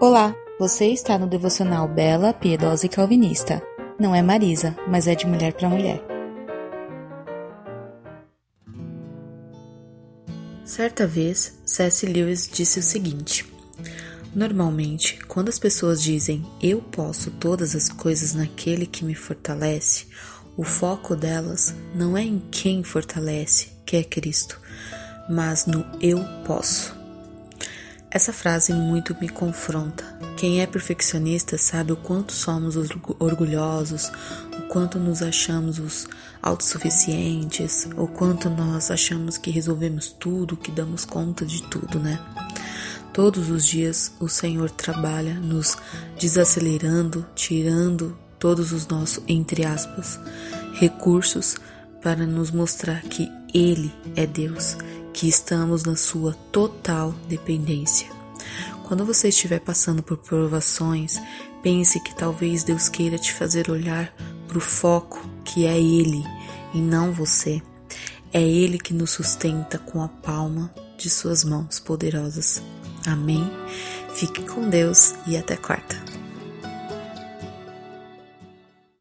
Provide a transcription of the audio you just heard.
Olá, você está no devocional Bela, Piedosa e Calvinista. Não é Marisa, mas é de mulher para mulher. Certa vez, C.S. Lewis disse o seguinte: Normalmente, quando as pessoas dizem eu posso todas as coisas naquele que me fortalece, o foco delas não é em quem fortalece, que é Cristo, mas no eu posso. Essa frase muito me confronta. Quem é perfeccionista sabe o quanto somos orgulhosos, o quanto nos achamos os autossuficientes, o quanto nós achamos que resolvemos tudo, que damos conta de tudo, né? Todos os dias o Senhor trabalha nos desacelerando, tirando todos os nossos, entre aspas, recursos para nos mostrar que Ele é Deus que estamos na sua total dependência. Quando você estiver passando por provações, pense que talvez Deus queira te fazer olhar para o foco que é Ele e não você. É Ele que nos sustenta com a palma de suas mãos poderosas. Amém? Fique com Deus e até quarta.